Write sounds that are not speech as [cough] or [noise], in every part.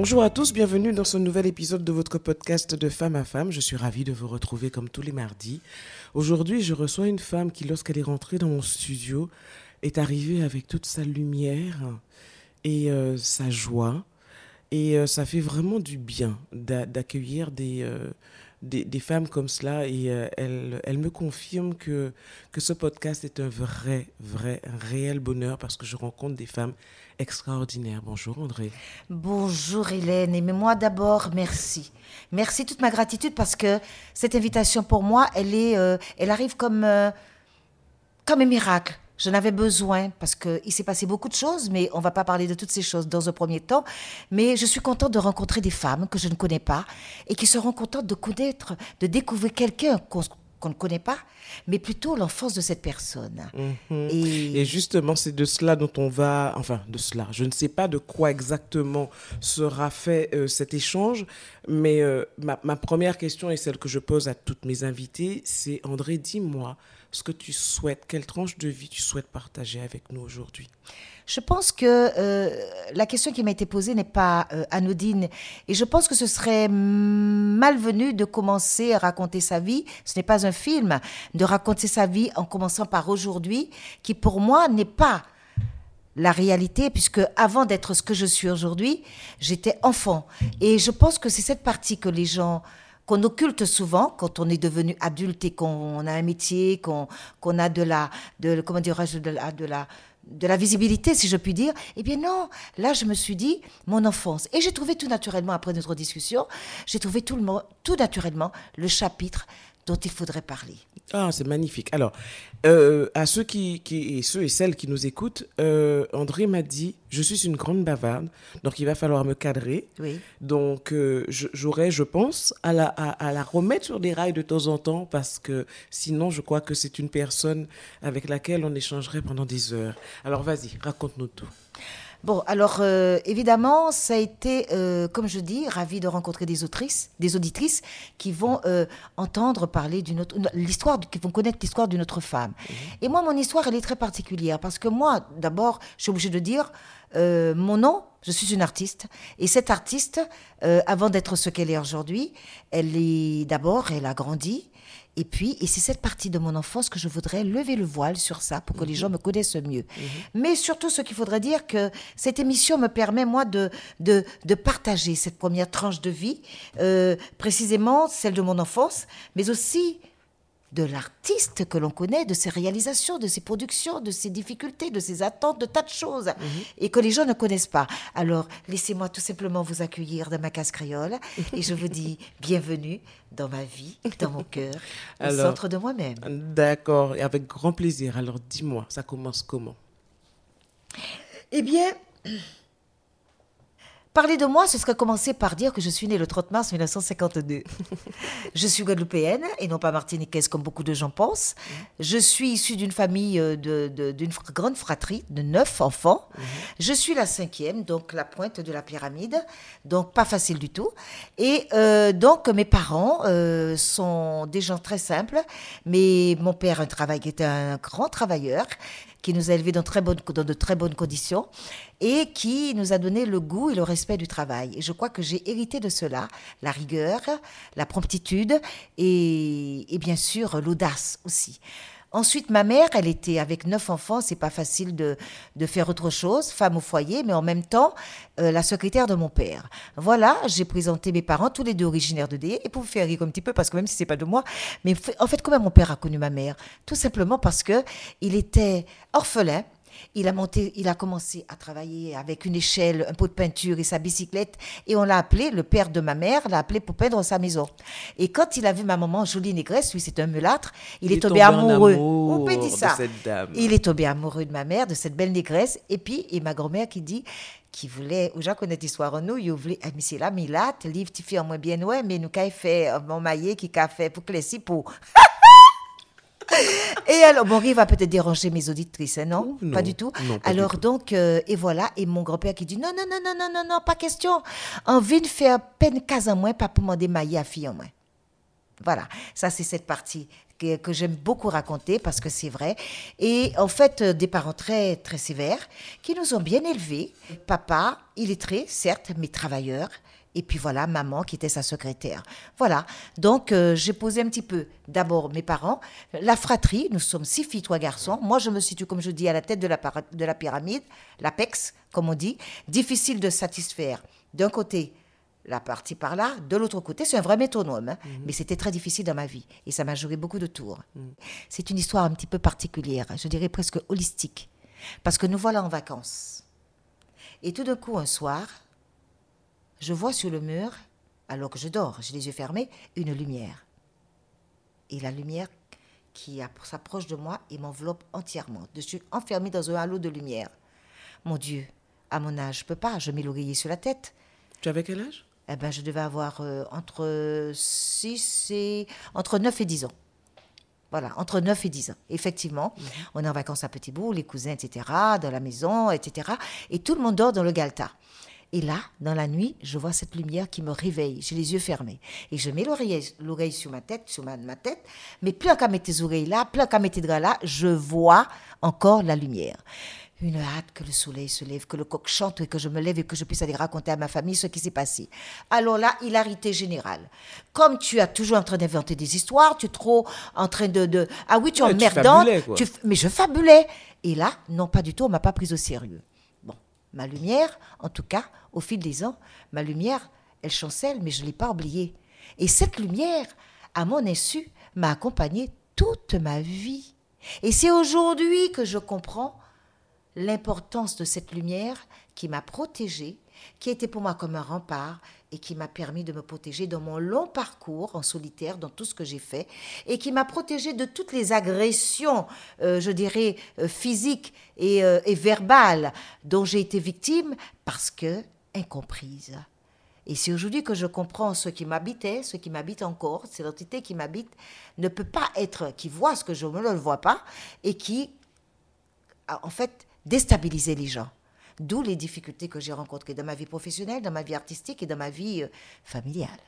Bonjour à tous, bienvenue dans ce nouvel épisode de votre podcast de femme à femme. Je suis ravie de vous retrouver comme tous les mardis. Aujourd'hui, je reçois une femme qui, lorsqu'elle est rentrée dans mon studio, est arrivée avec toute sa lumière et euh, sa joie. Et euh, ça fait vraiment du bien d'accueillir des, euh, des, des, femmes comme cela et euh, elle, me confirme que, que ce podcast est un vrai, vrai, réel bonheur parce que je rencontre des femmes extraordinaires. Bonjour André. Bonjour Hélène. Et mais moi d'abord, merci. Merci toute ma gratitude parce que cette invitation pour moi, elle, est, euh, elle arrive comme, euh, comme un miracle. J'en avais besoin parce qu'il s'est passé beaucoup de choses, mais on va pas parler de toutes ces choses dans un premier temps. Mais je suis contente de rencontrer des femmes que je ne connais pas et qui seront contentes de connaître, de découvrir quelqu'un qu'on ne connaît pas, mais plutôt l'enfance de cette personne. Mmh. Et... et... justement, c'est de cela dont on va, enfin de cela, je ne sais pas de quoi exactement sera fait euh, cet échange, mais euh, ma, ma, première question est celle que je pose à toutes mes invitées, c'est André, dis-moi, ce que tu souhaites, quelle tranche de vie tu souhaites partager avec nous aujourd'hui Je pense que euh, la question qui m'a été posée n'est pas euh, anodine et je pense que ce serait malvenu de commencer à raconter sa vie. Ce n'est pas un film, de raconter sa vie en commençant par aujourd'hui, qui pour moi n'est pas la réalité, puisque avant d'être ce que je suis aujourd'hui, j'étais enfant. Et je pense que c'est cette partie que les gens qu'on occulte souvent quand on est devenu adulte et qu'on a un métier, qu'on a de la, de, comment de la, de la visibilité, si je puis dire. Eh bien non, là je me suis dit mon enfance. Et j'ai trouvé tout naturellement, après notre discussion, j'ai trouvé tout, le, tout naturellement le chapitre dont il faudrait parler. Ah, c'est magnifique. Alors, euh, à ceux, qui, qui, et ceux et celles qui nous écoutent, euh, André m'a dit, je suis une grande bavarde, donc il va falloir me cadrer. Oui. Donc, euh, j'aurais, je pense, à la, à, à, la remettre sur des rails de temps en temps, parce que sinon, je crois que c'est une personne avec laquelle on échangerait pendant des heures. Alors, vas-y, raconte-nous tout. Bon, alors euh, évidemment, ça a été, euh, comme je dis, ravi de rencontrer des autrices, des auditrices qui vont euh, entendre parler d'une autre, l'histoire, qui vont connaître l'histoire d'une autre femme. Mmh. Et moi, mon histoire, elle est très particulière parce que moi, d'abord, je suis obligée de dire, mon nom, je suis une artiste. Et cette artiste, avant d'être ce qu'elle est aujourd'hui, elle est d'abord, elle a grandi. Et puis, et c'est cette partie de mon enfance que je voudrais lever le voile sur ça pour que mmh. les gens me connaissent mieux. Mmh. Mais surtout, ce qu'il faudrait dire que cette émission me permet, moi, de, de, de partager cette première tranche de vie, euh, précisément celle de mon enfance, mais aussi de l'artiste que l'on connaît, de ses réalisations, de ses productions, de ses difficultés, de ses attentes, de tas de choses, mmh. et que les gens ne connaissent pas. Alors, laissez-moi tout simplement vous accueillir dans ma case créole, et je vous dis [laughs] bienvenue dans ma vie, dans mon cœur, au Alors, centre de moi-même. D'accord, et avec grand plaisir. Alors, dis-moi, ça commence comment? Eh bien... Parler de moi, ce serait commencer par dire que je suis née le 30 mars 1952. je suis guadeloupéenne et non pas martiniquaise comme beaucoup de gens pensent. Je suis issue d'une famille euh, d'une de, de, grande fratrie de neuf enfants. Mm -hmm. Je suis la cinquième, donc la pointe de la pyramide, donc pas facile du tout. Et euh, donc mes parents euh, sont des gens très simples, mais mon père un travail, était un grand travailleur qui nous a élevés dans, de très bonnes conditions et qui nous a donné le goût et le respect du travail. Et je crois que j'ai hérité de cela, la rigueur, la promptitude et, et bien sûr l'audace aussi. Ensuite, ma mère, elle était avec neuf enfants, c'est pas facile de, de, faire autre chose, femme au foyer, mais en même temps, euh, la secrétaire de mon père. Voilà, j'ai présenté mes parents, tous les deux originaires de D, et pour vous faire rire un petit peu, parce que même si c'est pas de moi, mais en fait, comment mon père a connu ma mère? Tout simplement parce que il était orphelin, il a monté, il a commencé à travailler avec une échelle, un pot de peinture et sa bicyclette. Et on l'a appelé, le père de ma mère l'a appelé pour peindre sa maison. Et quand il a vu ma maman jolie négresse, lui c'est un mulâtre, il, il est, tombé, amoureux. On peut dire ça. dame. Il est tombé amoureux de ma mère, de cette belle négresse. Et puis, et ma grand-mère qui dit, qui voulait, ou j'en connais l'histoire en nous, il voulait, ah, mais c'est là, mais là, livre, tu fais en moins bien, ouais, mais nous, qu'a fait, mon maillé, qui qu'a fait pour que les pour. [laughs] [laughs] et alors, mon rire va peut-être déranger mes auditrices, hein, non, non. Pas du tout. Non, pas du alors, tout. donc, euh, et voilà, et mon grand-père qui dit non, non, non, non, non, non, non, pas question. Envie de faire peine case en moins, pas pour m'en démailler à fille en moins. Voilà, ça c'est cette partie que, que j'aime beaucoup raconter parce que c'est vrai. Et en fait, euh, des parents très, très sévères qui nous ont bien élevés. Papa, illettré, certes, mais travailleur. Et puis voilà, maman qui était sa secrétaire. Voilà, donc euh, j'ai posé un petit peu d'abord mes parents, la fratrie, nous sommes six filles, trois garçons. Moi, je me situe, comme je dis, à la tête de la, de la pyramide, l'apex, comme on dit. Difficile de satisfaire d'un côté la partie par là. De l'autre côté, c'est un vrai métronome. hein. Mais c'était très difficile dans ma vie. Et ça m'a joué beaucoup de tours. C'est une histoire un petit peu particulière, je dirais presque holistique. Parce que nous voilà en vacances. Et tout d'un coup, un soir, je vois sur le mur, alors que je dors, j'ai les yeux fermés, une lumière. Et la lumière qui app- s'approche de moi et m'enveloppe entièrement. Je suis enfermée dans un halo de lumière. Mon Dieu, à mon âge, je peux pas, je mets l'oreiller sur la tête. Tu avais quel âge? Eh ben, je devais avoir euh, entre 6 et... entre 9 et 10 ans. Voilà, entre 9 et 10 ans. Effectivement, on est en vacances à Petit Bout, les cousins, etc., dans la maison, etc. Et tout le monde dort dans le Galta. Et là, dans la nuit, je vois cette lumière qui me réveille. J'ai les yeux fermés. Et je mets l'oreille sur ma tête, sur ma, ma tête. Mais plus qu'à mettre tes oreilles là, plus qu'à mettre tes draps là, je vois encore la lumière. Une hâte que le soleil se lève, que le coq chante et que je me lève et que je puisse aller raconter à ma famille ce qui s'est passé. Alors là, hilarité générale. Comme tu es toujours en train d'inventer des histoires, tu es trop en train de... de ah oui, tu es Ouais, tu tu f- mais je fabulais. Et là, non, pas du tout, on m'a pas prise au sérieux. Ma lumière, en tout cas, au fil des ans, ma lumière, elle chancelle, mais je ne l'ai pas oubliée. Et cette lumière, à mon insu, m'a accompagnée toute ma vie. Et c'est aujourd'hui que je comprends l'importance de cette lumière qui m'a protégée, qui était pour moi comme un rempart et qui m'a permis de me protéger dans mon long parcours en solitaire, dans tout ce que j'ai fait, et qui m'a protégée de toutes les agressions, euh, je dirais, euh, physiques et, euh, et verbales dont j'ai été victime parce que incomprise. Et c'est aujourd'hui que je comprends ce qui m'habitait, ce qui m'habite encore, c'est l'entité qui m'habite, ne peut pas être, qui voit ce que je ne le vois pas, et qui a en fait déstabilisé les gens. D'où les difficultés que j'ai rencontrées dans ma vie professionnelle, dans ma vie artistique et dans ma vie euh, familiale.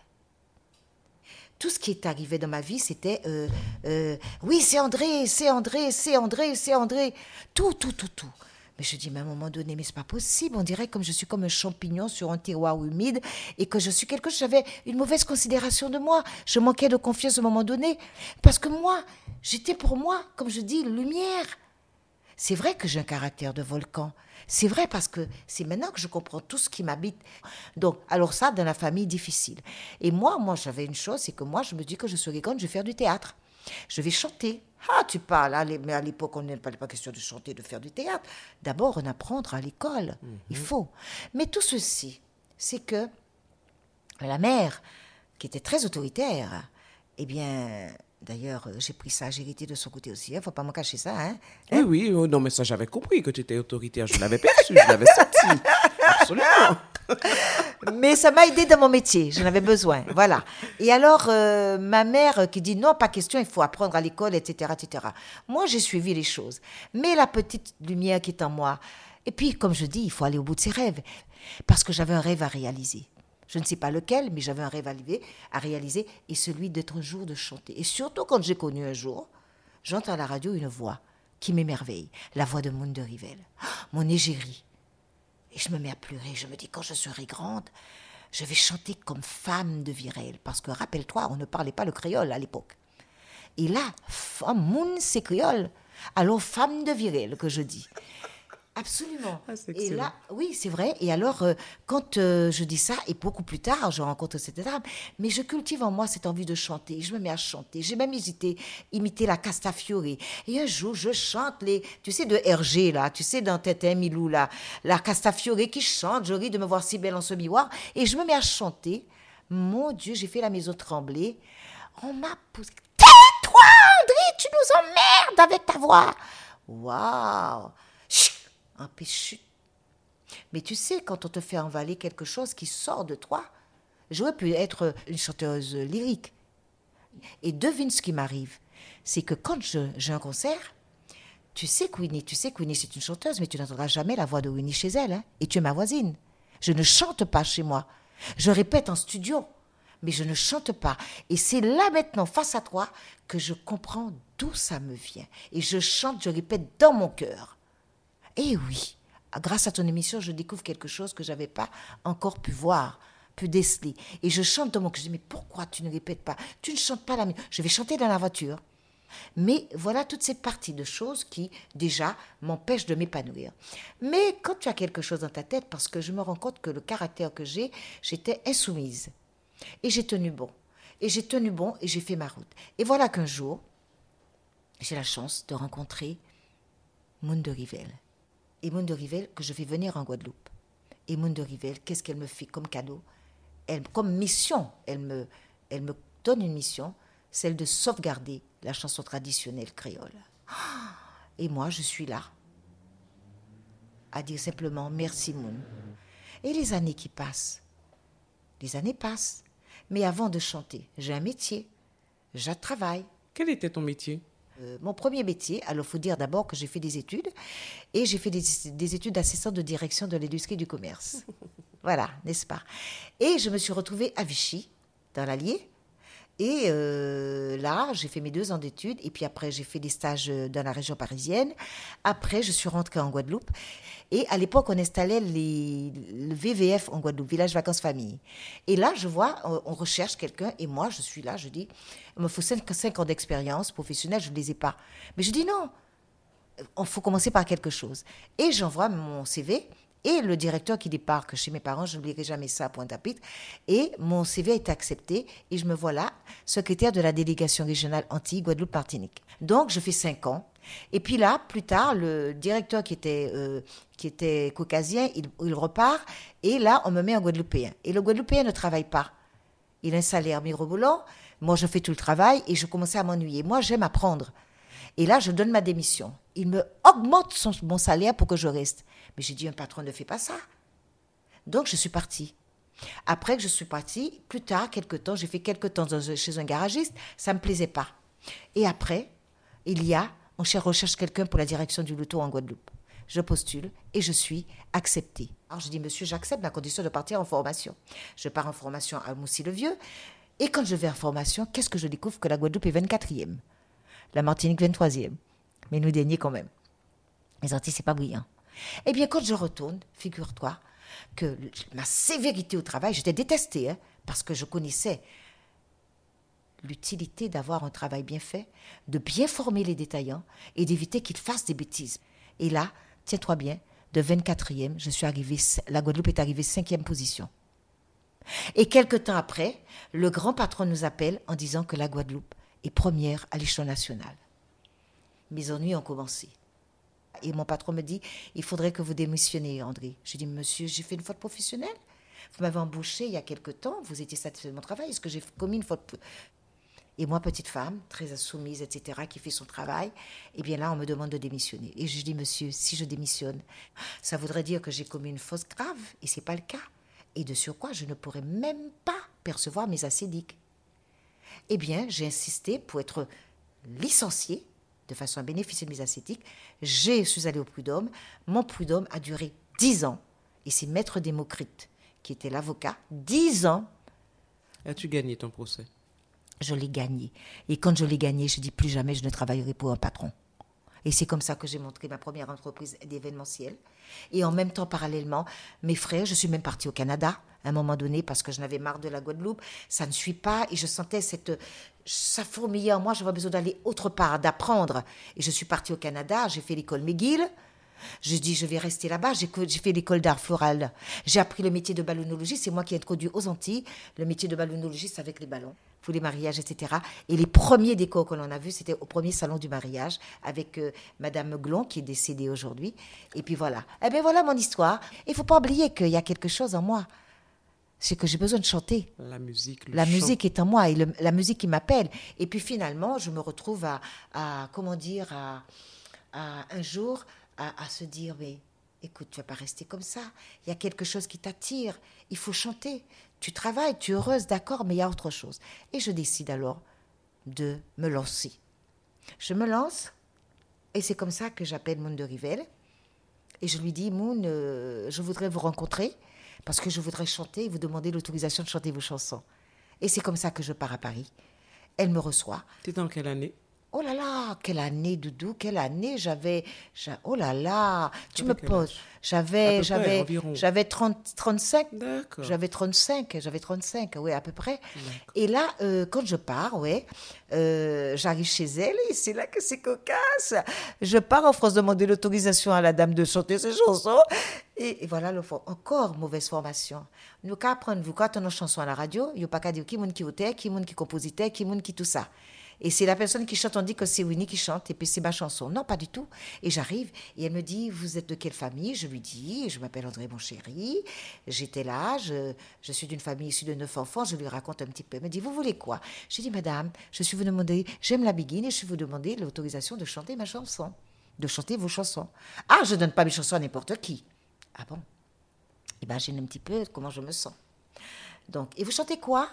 Tout ce qui est arrivé dans ma vie, c'était euh, euh, oui, c'est André, c'est André, c'est André, c'est André. Tout, tout, tout, tout. Mais je dis, mais à un moment donné, mais c'est pas possible. On dirait comme je suis comme un champignon sur un terroir humide et que je suis quelque chose. J'avais une mauvaise considération de moi. Je manquais de confiance à un moment donné. Parce que moi, j'étais pour moi, comme je dis, lumière. C'est vrai que j'ai un caractère de volcan. C'est vrai parce que c'est maintenant que je comprends tout ce qui m'habite. Donc, alors ça, dans la famille, difficile. Et moi, moi, j'avais une chose, c'est que moi, je me dis que je serai grande, je vais faire du théâtre. Je vais chanter. Ah, tu parles, allez, mais à l'époque, on n'est pas, pas question de chanter, de faire du théâtre. D'abord, on apprendre à l'école. Il faut. Mais tout ceci, c'est que la mère, qui était très autoritaire, eh bien, d'ailleurs, euh, j'ai pris ça, j'ai hérité de son côté aussi. Il ne faut pas me cacher ça. Hein? Oui, oui, oh, non, mais ça, j'avais compris que tu étais autoritaire. Je l'avais perçu, je l'avais senti. [laughs] Absolument. Mais ça m'a aidé dans mon métier, j'en avais besoin, voilà. Et alors, euh, ma mère qui dit non, pas question, il faut apprendre à l'école, etc., etc. Moi, j'ai suivi les choses. Mais la petite lumière qui est en moi, et puis, comme je dis, il faut aller au bout de ses rêves, parce que j'avais un rêve à réaliser. Je ne sais pas lequel, mais j'avais un rêve à, réaliser, et celui d'être un jour de chanter. Et surtout quand j'ai connu un jour, j'entends à la radio une voix qui m'émerveille, la voix de Moon de Rivel, mon égérie. Et je me mets à pleurer. Je me dis, quand je serai grande, je vais chanter comme femme de Virel. Parce que rappelle-toi, on ne parlait pas le créole à l'époque. Et là, femme, moun, c'est créole. Alors, femme de Virel, que je dis. Absolument. Ah, et là, oui, c'est vrai. Et alors, euh, quand euh, je dis ça, et beaucoup plus tard, je rencontre cette dame, mais je cultive en moi cette envie de chanter. Je me mets à chanter. J'ai même hésité, imiter la Castafiore. Et un jour, je chante les, tu sais, de Hergé, là, tu sais, dans Tétin Milou, là, la Castafiore qui chante. Je ris de me voir si belle en ce miroir. Et je me mets à chanter. Mon Dieu, j'ai fait la maison trembler. On m'a poussé. Tais-toi, André, tu nous emmerdes avec ta voix. Waouh! Un. Mais tu sais, quand on te fait envaler quelque chose qui sort de toi, j'aurais pu être une chanteuse lyrique. Et devine ce qui m'arrive. c'est que quand j'ai un concert, tu sais que Winnie, tu sais que Winnie c'est une chanteuse, mais tu n'entendras jamais la voix de Winnie chez elle. Hein, et tu es ma voisine. Je ne chante pas chez moi. Je répète en studio, mais je ne chante pas. Et c'est là maintenant, face à toi, que je comprends d'où ça me vient. Et je chante, je répète dans mon cœur. Et oui, grâce à ton émission, je découvre quelque chose que je n'avais pas encore pu voir, pu déceler. Et je chante dans mon cœur. Je dis, mais pourquoi tu ne répètes pas? Tu ne chantes pas la musique. Je vais chanter dans la voiture. Mais voilà toutes ces parties de choses qui, déjà, m'empêchent de m'épanouir. Mais quand tu as quelque chose dans ta tête, parce que je me rends compte que le caractère que j'ai, j'étais insoumise. Et j'ai tenu bon. Et j'ai tenu bon et j'ai fait ma route. Et voilà qu'un jour, j'ai la chance de rencontrer Moon de Rivel. De Rivel, que je fais venir en Guadeloupe. De Rivel, qu'est-ce qu'elle me fait comme cadeau? Elle, Comme mission, elle me, elle me donne une mission, celle de sauvegarder la chanson traditionnelle créole. Et moi, je suis là, à dire simplement merci Moon. Et les années qui passent, les années passent. Mais avant de chanter, j'ai un métier, je travaille. Quel était ton métier? Euh, mon premier métier, alors il faut dire d'abord que j'ai fait des études, et j'ai fait des, études d'assistant de direction de l'industrie du commerce. [laughs] voilà, n'est-ce pas? Et je me suis retrouvée à Vichy, dans l'Allier, et euh, là, j'ai fait mes deux ans d'études. Et puis après, j'ai fait des stages euh, dans la région parisienne. Après, je suis rentrée en Guadeloupe. Et à l'époque, on installait les, le VVF en Guadeloupe, Village Vacances Famille. Et là, je vois, on, recherche quelqu'un. Et moi, je suis là, je dis, il me faut 5, ans d'expérience professionnelle, je ne les ai pas. Mais je dis non, il faut commencer par quelque chose. Et j'envoie mon CV. Et le directeur qui débarque chez mes parents, je n'oublierai jamais ça à Pointe-à-Pitre. Et mon CV été accepté et je me vois là, secrétaire de la délégation régionale Antilles-Guadeloupe-Martinique. Donc, je fais cinq ans. Et puis là, plus tard, le directeur qui était, euh, qui était caucasien, il, il, repart. Et là, on me met en Guadeloupéen. Et le Guadeloupéen ne travaille pas. Il a un salaire mirobolant. Moi, je fais tout le travail et je commençais à m'ennuyer. Moi, j'aime apprendre. Et là, je donne ma démission. Il me augmente son, mon salaire pour que je reste. Mais j'ai dit, un patron ne fait pas ça. Donc, je suis partie. Après que je suis partie, plus tard, quelques temps, j'ai fait quelques temps chez un garagiste, ça ne me plaisait pas. Et après, il y a, on recherche quelqu'un pour la direction du loto en Guadeloupe. Je postule et je suis acceptée. Alors je dis, monsieur, j'accepte la condition de partir en formation. Je pars en formation à Moussy-le-Vieux. Et quand je vais en formation, qu'est-ce que je découvre? Que la Guadeloupe est 24e. La Martinique 23e. Mais nous derniers quand même. Les Antilles, c'est pas brillant. Eh bien, quand je retourne, figure-toi que ma sévérité au travail, j'étais détestée, hein, parce que je connaissais l'utilité d'avoir un travail bien fait, de bien former les détaillants et d'éviter qu'ils fassent des bêtises. Et là, tiens-toi bien, de 24e, je suis arrivée, la Guadeloupe est arrivée cinquième position. Et quelque temps après, le grand patron nous appelle en disant que la Guadeloupe est première à l'échelon national. Mes ennuis ont commencé. Et mon patron me dit, il faudrait que vous démissionniez, André. Je dis, monsieur, j'ai fait une faute professionnelle. Vous m'avez embauché il y a quelque temps, vous étiez satisfait de mon travail. Est-ce que j'ai commis une faute Et moi, petite femme, très insoumise, etc., qui fait son travail, eh bien là, on me demande de démissionner. Et je dis, monsieur, si je démissionne, ça voudrait dire que j'ai commis une faute grave, et c'est pas le cas. Et de surcroît, je ne pourrais même pas percevoir mes acédiques. Eh bien, j'ai insisté pour être licenciée de façon à bénéficier de mes acétiques. Je suis allée au prud'homme. Mon prud'homme a duré dix ans. Et c'est Maître Démocrite, qui était l'avocat, dix ans. As-tu gagné ton procès? Je l'ai gagné. Et quand je l'ai gagné, je dis plus jamais je ne travaillerai pour un patron. Et c'est comme ça que j'ai montré ma première entreprise d'événementiel. Et en même temps, parallèlement, mes frères, je suis même partie au Canada à un moment donné parce que je n'avais marre de la Guadeloupe. Ça ne suit pas et je sentais cette, ça fourmillait en moi. J'avais besoin d'aller autre part, d'apprendre. Et je suis partie au Canada. J'ai fait l'école McGill. Je dis, je vais rester là-bas. J'ai fait l'école d'art floral. J'ai appris le métier de ballonnologiste. C'est moi qui ai introduit aux Antilles le métier de ballonnologiste avec les ballons pour les mariages, etc. Et les premiers décors que l'on a vus, c'était au premier salon du mariage avec euh, Madame Glon, qui est décédée aujourd'hui. Et puis voilà. Eh bien voilà mon histoire. Il faut pas oublier qu'il y a quelque chose en moi. C'est que j'ai besoin de chanter. La musique. la musique est en moi et la musique qui m'appelle. Et puis finalement, je me retrouve à, comment dire, à, un jour à, se dire, mais écoute, tu vas pas rester comme ça. Il y a quelque chose qui t'attire. Il faut chanter. Tu travailles, tu es heureuse, d'accord, mais il y a autre chose. Et je décide alors de me lancer Je me lance et c'est comme ça que j'appelle Moon de Rivelle. Et je lui dis, Moon, euh, je voudrais vous rencontrer parce que je voudrais chanter et vous demander l'autorisation de chanter vos chansons. Et c'est comme ça que je pars à Paris. Elle me reçoit. C'était en quelle année? Oh là là, quelle année, Doudou, quelle année j'avais. j'a- Oh là là, tu me poses. J'avais, j'avais, j'avais 30, 35. D'accord. J'avais 35, j'avais 35, oui, à peu près. Et là, euh, quand je pars, ouais, euh, j'arrive chez elle et c'est là que c'est cocasse. Je pars en France demander l'autorisation à la dame de chanter ses chansons. Et, et voilà, le fond. encore mauvaise formation. Nous qu'à apprendre, vous, quand on a une chanson à la radio, il n'y a pas qu'à dire qui moun qui auteur, qui moun qui compositeur, qui moun qui tout ça. Et c'est la personne qui chante, on dit que c'est Winnie qui chante, et puis c'est ma chanson. Non, pas du tout. Et j'arrive, et elle me dit, vous êtes de quelle famille? Je lui dis, je m'appelle André, mon chéri. J'étais là, je, suis d'une famille issue de neuf enfants, je lui raconte un petit peu. Elle me dit, vous voulez quoi? Je dis, madame, je suis vous demander, j'aime la biguine, et je suis vous demander l'autorisation de chanter ma chanson, de chanter vos chansons. Ah, je donne pas mes chansons à n'importe qui. Ah bon? Imagine un petit peu comment je me sens. Donc, et vous chantez quoi?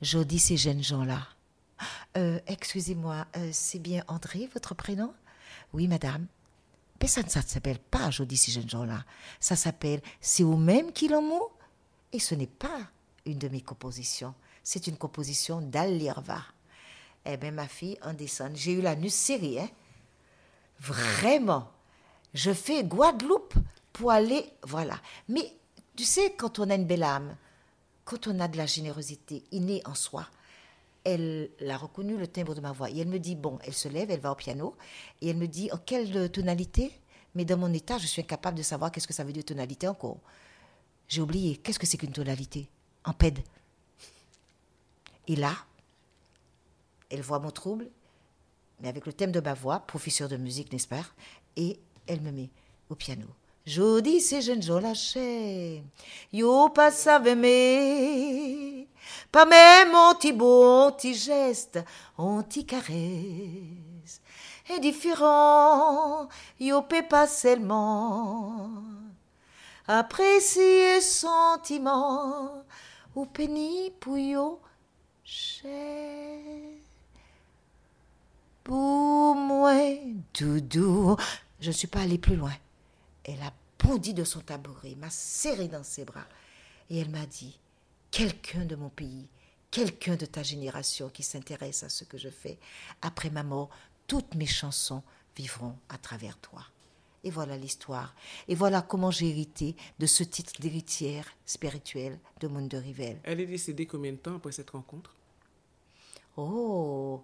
Je dis ces jeunes gens-là. Euh, Excusez-moi, euh, c'est bien André, votre prénom? Oui, madame. Mais ça ne s'appelle pas Je dis ces jeunes gens-là. Ça s'appelle C'est vous-même qui mot Et ce n'est pas une de mes compositions. C'est une composition d'Al-Lirva. Eh bien, ma fille, en descend. J'ai eu la nuit serrée, hein Vraiment. Je fais Guadeloupe pour aller. Voilà. Mais tu sais, quand on a une belle âme, quand on a de la générosité innée en soi, elle a reconnu le timbre de ma voix. Et elle me dit, bon, elle se lève, elle va au piano, et elle me dit, en quelle tonalité Mais dans mon état, je suis incapable de savoir qu'est-ce que ça veut dire tonalité encore. J'ai oublié, qu'est-ce que c'est qu'une tonalité? En pède. Et là, elle voit mon trouble, mais avec le thème de ma voix, professeur de musique, n'est-ce pas? Et elle me met au piano. Jodi, ces jeunes gens lâchés, yo pas savent aimer, pas même un petit beau, un petit geste, un petit caresse. Indifférent, yo pas seulement apprécier sentiment, ou péni pour yo cher. Pour moi, doudou. Je ne suis pas allée plus loin. Elle a bondi de son tabouret, m'a serré dans ses bras. Et elle m'a dit, quelqu'un de mon pays, quelqu'un de ta génération qui s'intéresse à ce que je fais, après ma mort, toutes mes chansons vivront à travers toi. Et voilà l'histoire. Et voilà comment j'ai hérité de ce titre d'héritière spirituelle de Monde de Rivelle. Elle est décédée combien de temps après cette rencontre? Oh,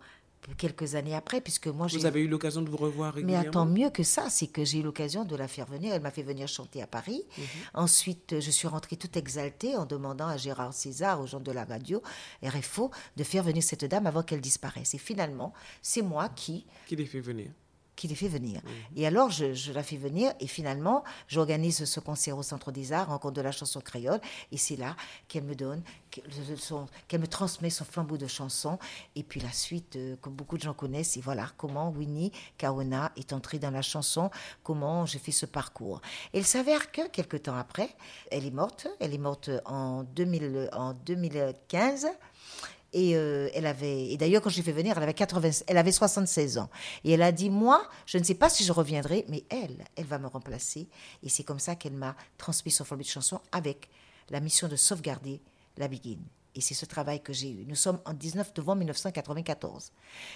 quelques années après, puisque moi j'ai... Vous avez eu l'occasion de vous revoir Mais régulièrement attends, mieux que ça, c'est que j'ai eu l'occasion de la faire venir. Elle m'a fait venir chanter à Paris. Mhm. Ensuite, je suis rentrée toute exaltée en demandant à Gérard César, aux gens de la radio, RFO, de faire venir cette dame avant qu'elle disparaisse. Et finalement, c'est moi qui Qui les fait venir qui les fait venir. Mhm. Et alors, je, je la fais venir et finalement, j'organise ce concert au Centre des Arts, rencontre de la chanson créole, et c'est là qu'elle me donne, qu'elle me transmet son flambeau de chansons, et puis la suite, euh, que beaucoup de gens connaissent, et voilà comment Winnie Kaona est entrée dans la chanson, comment j'ai fait ce parcours. Et il s'avère que, quelques temps après, elle est morte, elle est morte en, 2000, en 2015, et euh, elle avait, et d'ailleurs, quand je l'ai fait venir, elle avait, 80, elle avait 76 ans. Et elle a dit, moi, je ne sais pas si je reviendrai, mais elle, elle va me remplacer. Et c'est comme ça qu'elle m'a transmis son format de chanson avec la mission de sauvegarder la Biguine. Et c'est ce travail que j'ai eu. Nous sommes en 19 novembre 1994.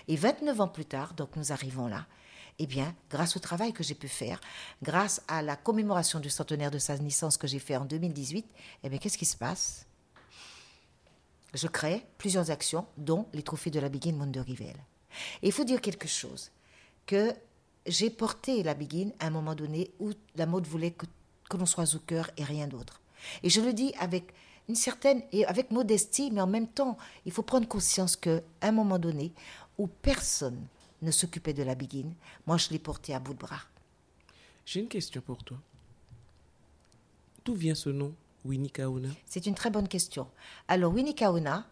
Et 29 ans plus tard, donc nous arrivons là. Eh bien, grâce au travail que j'ai pu faire, grâce à la commémoration du centenaire de sa naissance que j'ai fait en 2018, eh bien, qu'est-ce qui se passe? Je crée plusieurs actions, dont les trophées de la Biguine Rivelle. Et il faut dire quelque chose, que j'ai porté la Biguine à un moment donné où la mode voulait que, que l'on soit au cœur et rien d'autre. Et je le dis avec une certaine, et avec modestie, mais en même temps, il faut prendre conscience qu'à un moment donné, où personne ne s'occupait de la Biguine, moi je l'ai portée à bout de bras. J'ai une question pour toi. D'où vient ce nom, Winnie Kaona C'est une très bonne question. Alors, Winnie Kaona,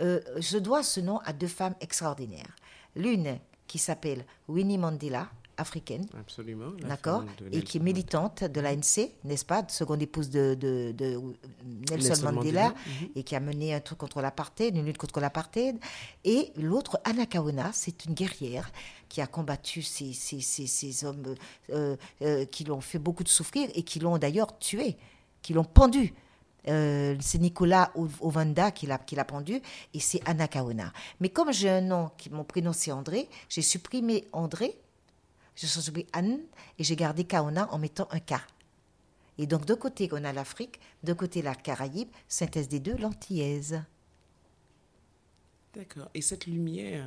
euh, je dois ce nom à deux femmes extraordinaires. L'une qui s'appelle Winnie Mandela, africaine. Absolument. D'accord Et qui est militante de l'ANC, n'est-ce pas Seconde épouse de, de- de Nelson, Nelson Mandela, Mandela, mhm. et qui a mené un truc contre l'apartheid, une lutte contre l'apartheid. Et l'autre, Anna Kawana, c'est une guerrière qui a combattu ces, ces, ces, ces hommes euh, euh, qui l'ont fait beaucoup de souffrir et qui l'ont d'ailleurs tué, qui l'ont pendu. Euh, c'est Nicolas Ov- Ovanda qui l'a pendu et c'est Anna Kawana. Mais comme j'ai un nom, qui, mon prénom c'est André, j'ai supprimé André j'ai supprimé Anne et j'ai gardé Kaona en mettant un K. Et donc, de côté, on a l'Afrique, de côté, la Caraïbe, synthèse des deux, l'antillaise. D'accord. Et cette lumière,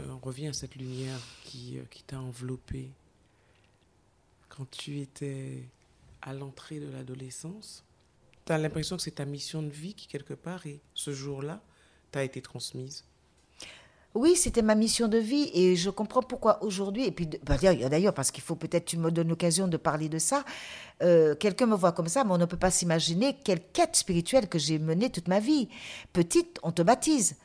euh, on revient à cette lumière qui, euh, qui t'a enveloppé quand tu étais à l'entrée de l'adolescence. Tu as l'impression que c'est ta mission de vie qui, quelque part, et ce jour-là, t'a été transmise. Oui, c'était ma mission de vie et je comprends pourquoi aujourd'hui, et puis bah, d'ailleurs, d'ailleurs, parce qu'il faut peut-être tu me donnes l'occasion de parler de ça, euh, quelqu'un me voit comme ça, mais on ne peut pas s'imaginer quelle quête spirituelle que j'ai menée toute ma vie. Petite, on te baptise.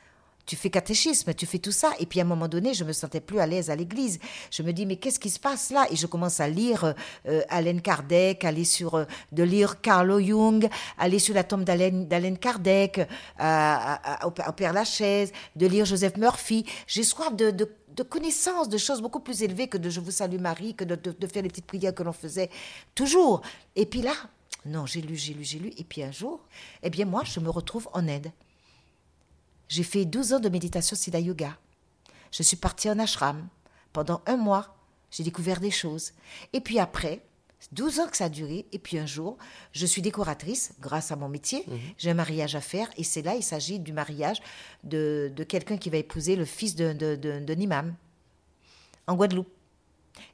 Tu fais catéchisme, tu fais tout ça. Et puis à un moment donné, je me sentais plus à l'aise à l'église. Je me dis, mais qu'est-ce qui se passe là? Et je commence à lire euh, Alain Kardec, aller sur, euh, de lire Carlo Jung, aller sur la tombe d'Alain Kardec, euh, au, Père Lachaise, de lire Joseph Murphy. J'ai soif de, connaissances, de choses beaucoup plus élevées que de Je vous salue Marie, que de- de faire les petites prières que l'on faisait toujours. Et puis là, non, j'ai lu, j'ai lu, j'ai lu. Et puis un jour, eh bien moi, je me retrouve en aide. J'ai fait 12 ans de méditation Siddha Yoga. Je suis partie en ashram. Pendant un mois, j'ai découvert des choses. Et puis après, 12 ans que ça a duré, et puis un jour, je suis décoratrice grâce à mon métier. J'ai un mariage à faire, et c'est là, il s'agit du mariage de, de quelqu'un qui va épouser le fils d'un de, de, d'un imam en Guadeloupe.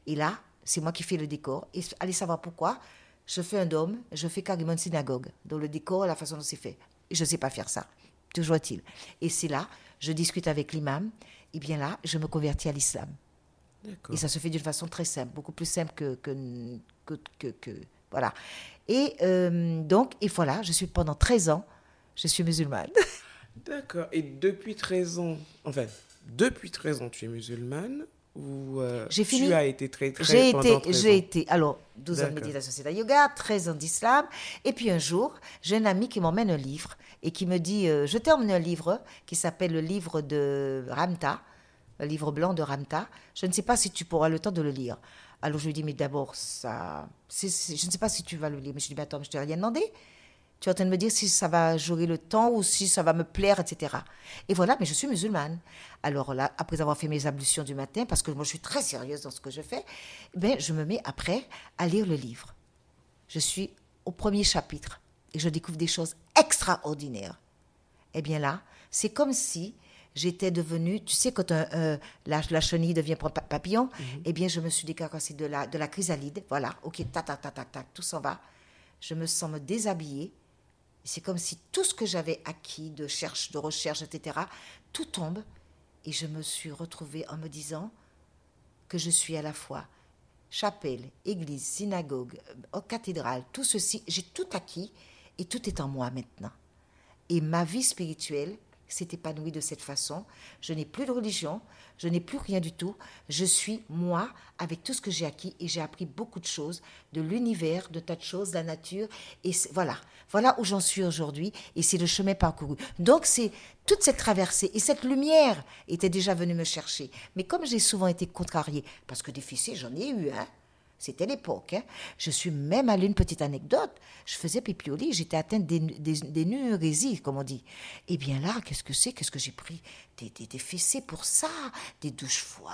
Et là, c'est moi qui fais le décor. Et allez savoir pourquoi. Je fais un dôme, je fais carrément une synagogue. Dans le décor, la façon dont c'est fait. Et je ne sais pas faire ça. Toujours est-il. Et c'est là, je discute avec l'imam. Et bien là, je me convertis à l'islam. Et ça se fait d'une façon très simple, beaucoup plus simple que. que, que, que- que- voilà. Et euh, donc, et voilà, je suis pendant 13 ans, je suis musulmane. [laughs] D'accord. Et depuis 13 ans, enfin, depuis 13 ans, tu es musulmane ou euh, J'ai tu fini. as été très très J'ai pendant été, 13 j'ai été, alors, 12 ans de méditation, c'est yoga, 13 ans d'islam. Et puis un jour, j'ai un ami qui m'emmène un livre et qui me dit euh, Je t'ai emmené un livre qui s'appelle le livre de Ramta, le livre blanc de Ramta. Je ne sais pas si tu pourras le temps de le lire. Alors je lui dis Mais d'abord, ça. je ne sais pas si tu vas le lire. Mais je lui dis Mais attends, je t'ai rien demandé. Tu es en train de me dire si ça va jouer le temps ou si ça va me plaire, etc. Et voilà, mais je suis musulmane. Alors là, après avoir fait mes ablutions du matin, parce que moi je suis très sérieuse dans ce que je fais, ben, je me mets après à lire le livre. Je suis au premier chapitre et je découvre des choses extraordinaires. Eh bien là, c'est comme si j'étais devenue, tu sais, quand un- un- la, la chenille devient pa- papillon, eh bien je me suis décarcassée de la, de la chrysalide. Voilà, ok, tac, tac, tac, tac, tac, tout s'en va. Je me sens me déshabiller. C'est comme si tout ce que j'avais acquis de cherche, de recherche, etc., tout tombe. Et je me suis retrouvée en me disant que je suis à la fois chapelle, église, synagogue, euh, cathédrale, tout ceci, j'ai tout acquis et tout est en moi maintenant. Et ma vie spirituelle s'est épanouie de cette façon. Je n'ai plus de religion, je n'ai plus rien du tout. Je suis moi avec tout ce que j'ai acquis et j'ai appris beaucoup de choses de l'univers, de tas de choses, de la nature. Et voilà, voilà où j'en suis aujourd'hui et c'est le chemin parcouru. Donc c'est toute cette traversée et cette lumière était déjà venue me chercher. Mais comme j'ai souvent été contrariée, parce que des fessées, j'en ai eu, hein. C'était l'époque. hein. Je suis même allée une petite anecdote. Je faisais pipi au lit, j'étais atteinte d'énurésie, comme on dit. Et bien là, qu'est-ce que c'est? Qu'est-ce que j'ai pris? Des, des, des fessées pour ça, des douches froides,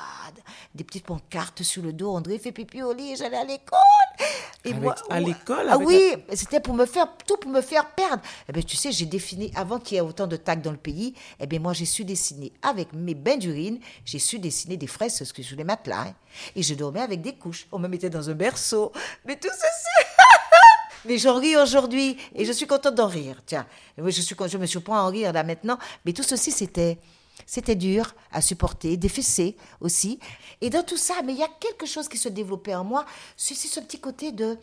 des petites pancartes sur le dos. André fait pipi au lit, j'allais à l'école. Et Avec- à l'école, Ah oui, c'était pour me faire tout pour me faire perdre. Eh ben tu sais, j'ai défini avant qu'il y ait autant de tags dans le pays. Eh bien moi j'ai su dessiner avec mes bains d'urine, j'ai su dessiner des fraises parce que je les matelas. hein. Et je dormais avec des couches. On me mettait dans un berceau. Mais tout ceci. [laughs] Mais j'en ris aujourd'hui et je suis contente d'en rire. Tiens, oui, je suis je me surprends à en rire là maintenant. Mais tout ceci c'était c'était dur à supporter, des fessées aussi. Et dans tout ça, mais il y a quelque chose qui se développait en moi. C'est ce petit côté de,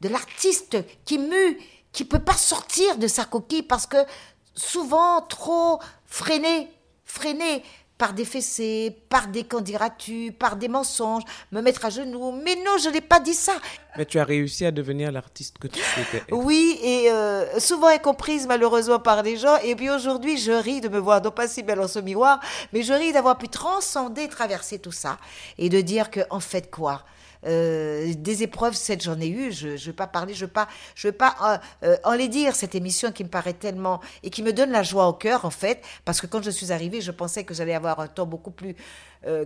de l'artiste qui mue, qui peut pas sortir de sa coquille parce que souvent trop freiné, freiné par des fessées, par des candidatures, par des mensonges, me mettre à genoux. Mais non, je n'ai pas dit ça. Mais tu as réussi à devenir l'artiste que tu souhaitais. être. Oui, et euh, souvent incomprise malheureusement par les gens. Et puis aujourd'hui, je ris de me voir non pas si belle en ce miroir, mais je ris d'avoir pu transcender, traverser tout ça et de dire que en fait quoi? Euh, des épreuves, cette j'en ai eu. Je ne veux pas parler, je veux pas, je veux pas euh, euh, en les dire. Cette émission qui me paraît tellement et qui me donne la joie au cœur en fait, parce que quand je suis arrivée, je pensais que j'allais avoir un temps beaucoup plus euh,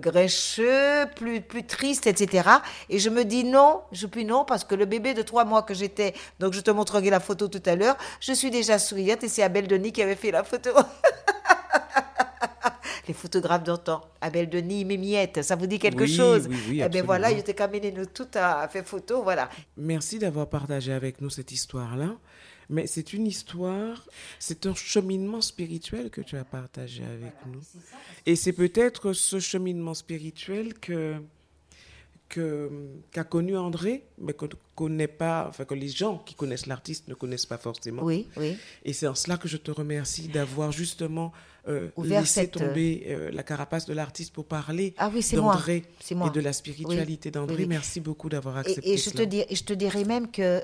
plus plus triste, etc. Et je me dis non, je puis non parce que le bébé de trois mois que j'étais, donc je te montrerai la photo tout à l'heure, je suis déjà souriante et c'est Abel Denis qui avait fait la photo. [laughs] Les photographes d'antan, Abel Denis, Mémiette, ça vous dit quelque Oui, chose oui, oui, Eh bien voilà, était caminé nous tout à fait photo, voilà. Merci d'avoir partagé avec nous cette histoire-là. Mais c'est une histoire, c'est un cheminement spirituel que tu as partagé avec nous. Et c'est peut-être ce cheminement spirituel que que qu'a connu André, mais qu'on ne connaît pas, enfin que les gens qui connaissent l'artiste ne connaissent pas forcément. Oui, oui. Et c'est en cela que je te remercie d'avoir justement euh, Ouvert laissé cette, tomber euh, la carapace de l'artiste pour parler Ah oui, d'André et de la spiritualité Oui, d'André. oui. Merci beaucoup d'avoir accepté Et, et je te cela. dis, et je te dirais même que euh,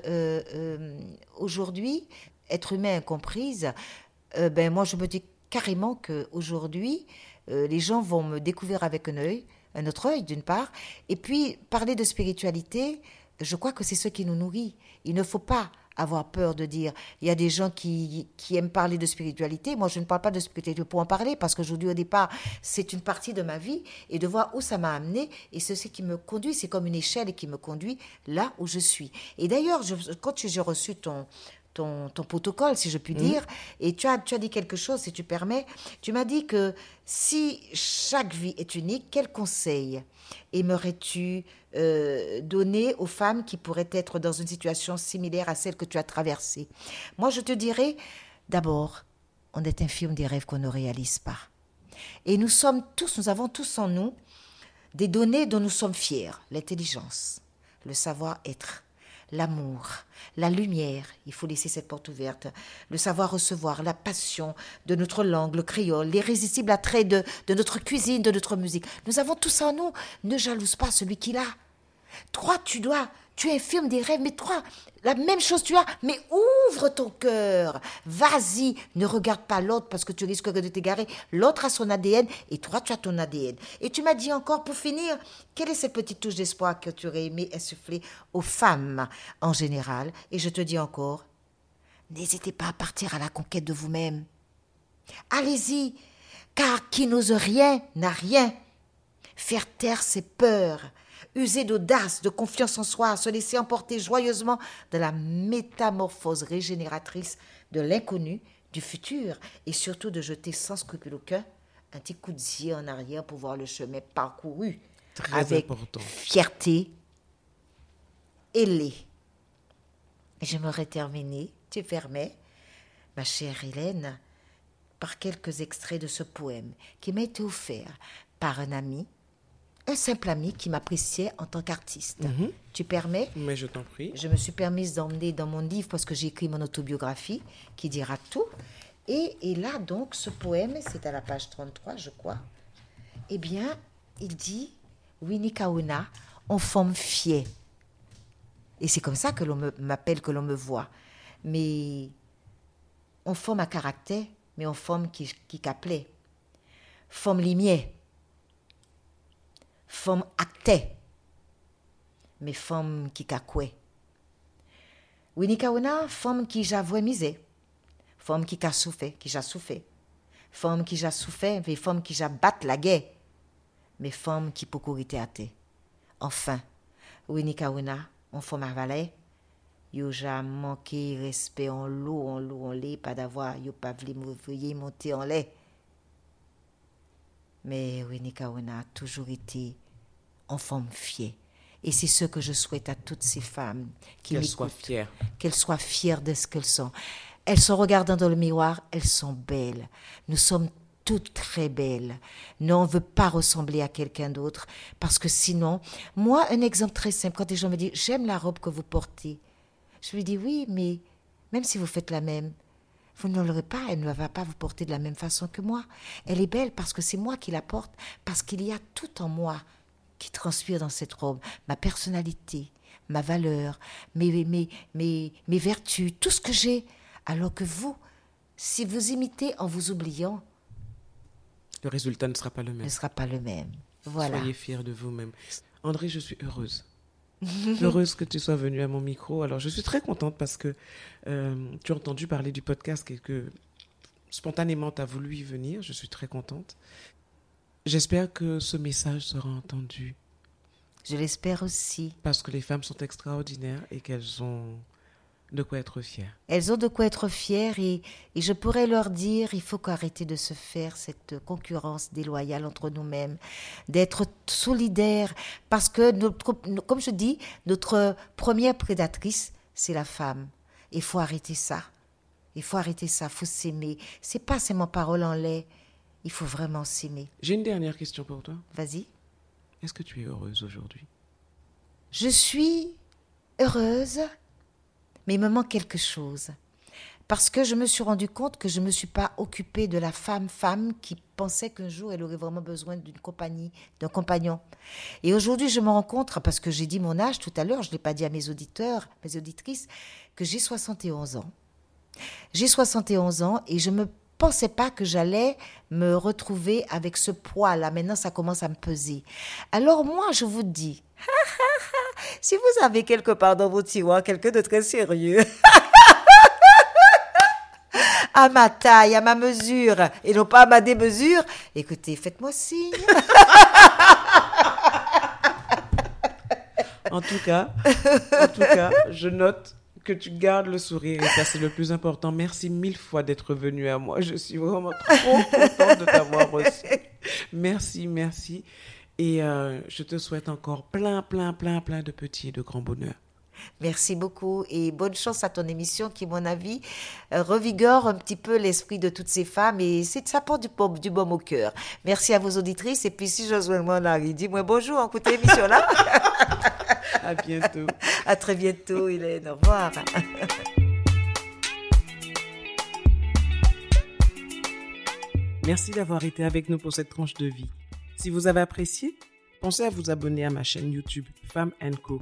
euh, aujourd'hui, être humain incomprise, euh, ben moi je me dis carrément que aujourd'hui, euh, les gens vont me découvrir avec un œil, un autre œil d'une part, et puis parler de spiritualité, je crois que c'est ce qui nous nourrit. Il ne faut pas avoir peur de dire. Il y a des gens qui, qui aiment parler de spiritualité. Moi, je ne parle pas de spiritualité pour en parler parce qu'aujourd'hui, au départ, c'est une partie de ma vie et de voir où ça m'a amené. Et ceci qui me conduit, c'est comme une échelle qui me conduit là où je suis. Et d'ailleurs, quand j'ai reçu ton, ton, ton protocole, si je puis dire, et tu as, tu as dit quelque chose, si tu permets. Tu m'as dit que si chaque vie est unique, quel conseil aimerais-tu euh, donner aux femmes qui pourraient être dans une situation similaire à celle que tu as traversée? Moi, je te dirais, d'abord, on est infirme des rêves qu'on ne réalise pas. Et nous sommes tous, nous avons tous en nous des données dont nous sommes fiers. L'intelligence, le savoir-être, l'amour, la lumière, il faut laisser cette porte ouverte, le savoir recevoir, la passion de notre langue, le créole, l'irrésistible attrait de, de notre cuisine, de notre musique. Nous avons tout ça en nous. Ne jalouse pas celui qui l'a. Toi, tu dois, tu infirmes des rêves, mais toi, la même chose tu as, mais ouvre ton cœur. Vas-y, ne regarde pas l'autre parce que tu risques de t'égarer. L'autre a son ADN et toi, tu as ton ADN. Et tu m'as dit encore, pour finir, quelle est cette petite touche d'espoir que tu aurais aimé insuffler aux femmes en général? Et je te dis encore, n'hésitez pas à partir à la conquête de vous-même. Allez-y, car qui n'ose rien n'a rien. Faire taire ses peurs, user d'audace, de confiance en soi, se laisser emporter joyeusement de la métamorphose régénératrice de l'inconnu, du futur, et surtout de jeter sans scrupule aucun un petit coup de zier en arrière pour voir le chemin parcouru Très avec important. fierté ailée. Et j'aimerais terminer, tu permets, ma chère Hélène, par quelques extraits de ce poème qui m'a été offert par un ami, un simple ami qui m'appréciait en tant qu'artiste. Tu permets Mais je t'en prie. je me suis permise d'emmener dans mon livre parce que j'ai écrit mon autobiographie qui dira tout. Et, et là, donc, ce poème, c'est à la page 33, je crois. Eh bien, il dit Winnie Kauna, en forme fière. Et c'est comme ça que l'on m'appelle, que l'on me voit. Mais on forme à caractère, mais on forme qui, qui qu'appelait. Forme limier. Forme acté. Mais forme qui kakoué. Winnie Kauna, forme qui j'avoue misé. Forme qui a souffert, qui souffert. Forme qui j'ai souffert, mais forme qui j'ai battu la guerre. Mais forme qui courir à. Enfin, Winnie Kauna, on forme à valet. Yo j'ai manqué respect en l'eau, en l'eau, en lait, pas d'avoir, yo pas voulu monter en lait. Mais Winnie Kauna toujours été en forme fière. Et c'est ce que je souhaite à toutes ces femmes qui Qu'elle m'écoutent soit fière. qu'elles soient fières de ce qu'elles sont. Elles se regardant dans le miroir, elles sont belles. Nous sommes toutes très belles. Non, on ne veut pas ressembler à quelqu'un d'autre parce que sinon, moi, un exemple très simple, quand les gens me disent j'aime la robe que vous portez, je lui dis oui, mais même si vous faites la même, vous ne l'aurez pas, elle ne va pas vous porter de la même façon que moi. Elle est belle parce que c'est moi qui la porte, parce qu'il y a tout en moi qui transpire dans cette robe, ma personnalité, ma valeur, mes, mes, mes, mes vertus, tout ce que j'ai. Alors que vous, si vous imitez en vous oubliant, le résultat ne sera pas le même. Ne sera pas le même. Voilà. Soyez fiers de vous-même. André, je suis heureuse. [laughs] heureuse que tu sois venue à mon micro. Alors, je suis très contente parce que euh, tu as entendu parler du podcast et que spontanément, tu as voulu y venir. Je suis très contente. J'espère que ce message sera entendu. Je l'espère aussi. Parce que les femmes sont extraordinaires et qu'elles ont de quoi être fières. Elles ont de quoi être fières et, et je pourrais leur dire, il faut qu'arrêter de se faire cette concurrence déloyale entre nous-mêmes, d'être solidaires, parce que, notre, comme je dis, notre première prédatrice, c'est la femme. Il faut arrêter ça. Il faut arrêter ça, il faut s'aimer. C'est pas seulement parole en lait, il faut vraiment s'aimer. J'ai une dernière question pour toi. Vas-y. Est-ce que tu es heureuse aujourd'hui? Je suis heureuse mais il me manque quelque chose. Parce que je me suis rendu compte que je ne me suis pas occupée de la femme-femme qui pensait qu'un jour elle aurait vraiment besoin d'une compagnie, d'un compagnon. Et aujourd'hui, je me rends compte, parce que j'ai dit mon âge tout à l'heure, je ne l'ai pas dit à mes auditeurs, mes auditrices, que j'ai 71 ans. J'ai 71 ans et je me pensais pas que j'allais me retrouver avec ce poids-là. Maintenant, ça commence à me peser. Alors moi, je vous dis, [laughs] si vous avez quelque part dans vos tiroirs quelqu'un de très sérieux, [laughs] à ma taille, à ma mesure, et non pas à ma démesure, écoutez, faites-moi signe. [laughs] en tout cas, en tout cas, je note que tu gardes le sourire et ça c'est le plus important. Merci mille fois d'être venu à moi. Je suis vraiment trop contente de t'avoir reçu. Merci, merci. Et euh, je te souhaite encore plein, plein, plein, plein de petits et de grands bonheurs. Merci beaucoup et bonne chance à ton émission qui, à mon avis, euh, revigore un petit peu l'esprit de toutes ces femmes et c'est ça porte du, baume, du baume au cœur. Merci à vos auditrices et puis si Josué Monari, dis-moi bonjour, écoutez l'émission là. [laughs] à bientôt. À très bientôt, Hélène. Au revoir. Merci d'avoir été avec nous pour cette tranche de vie. Si vous avez apprécié, pensez à vous abonner à ma chaîne YouTube Femme Co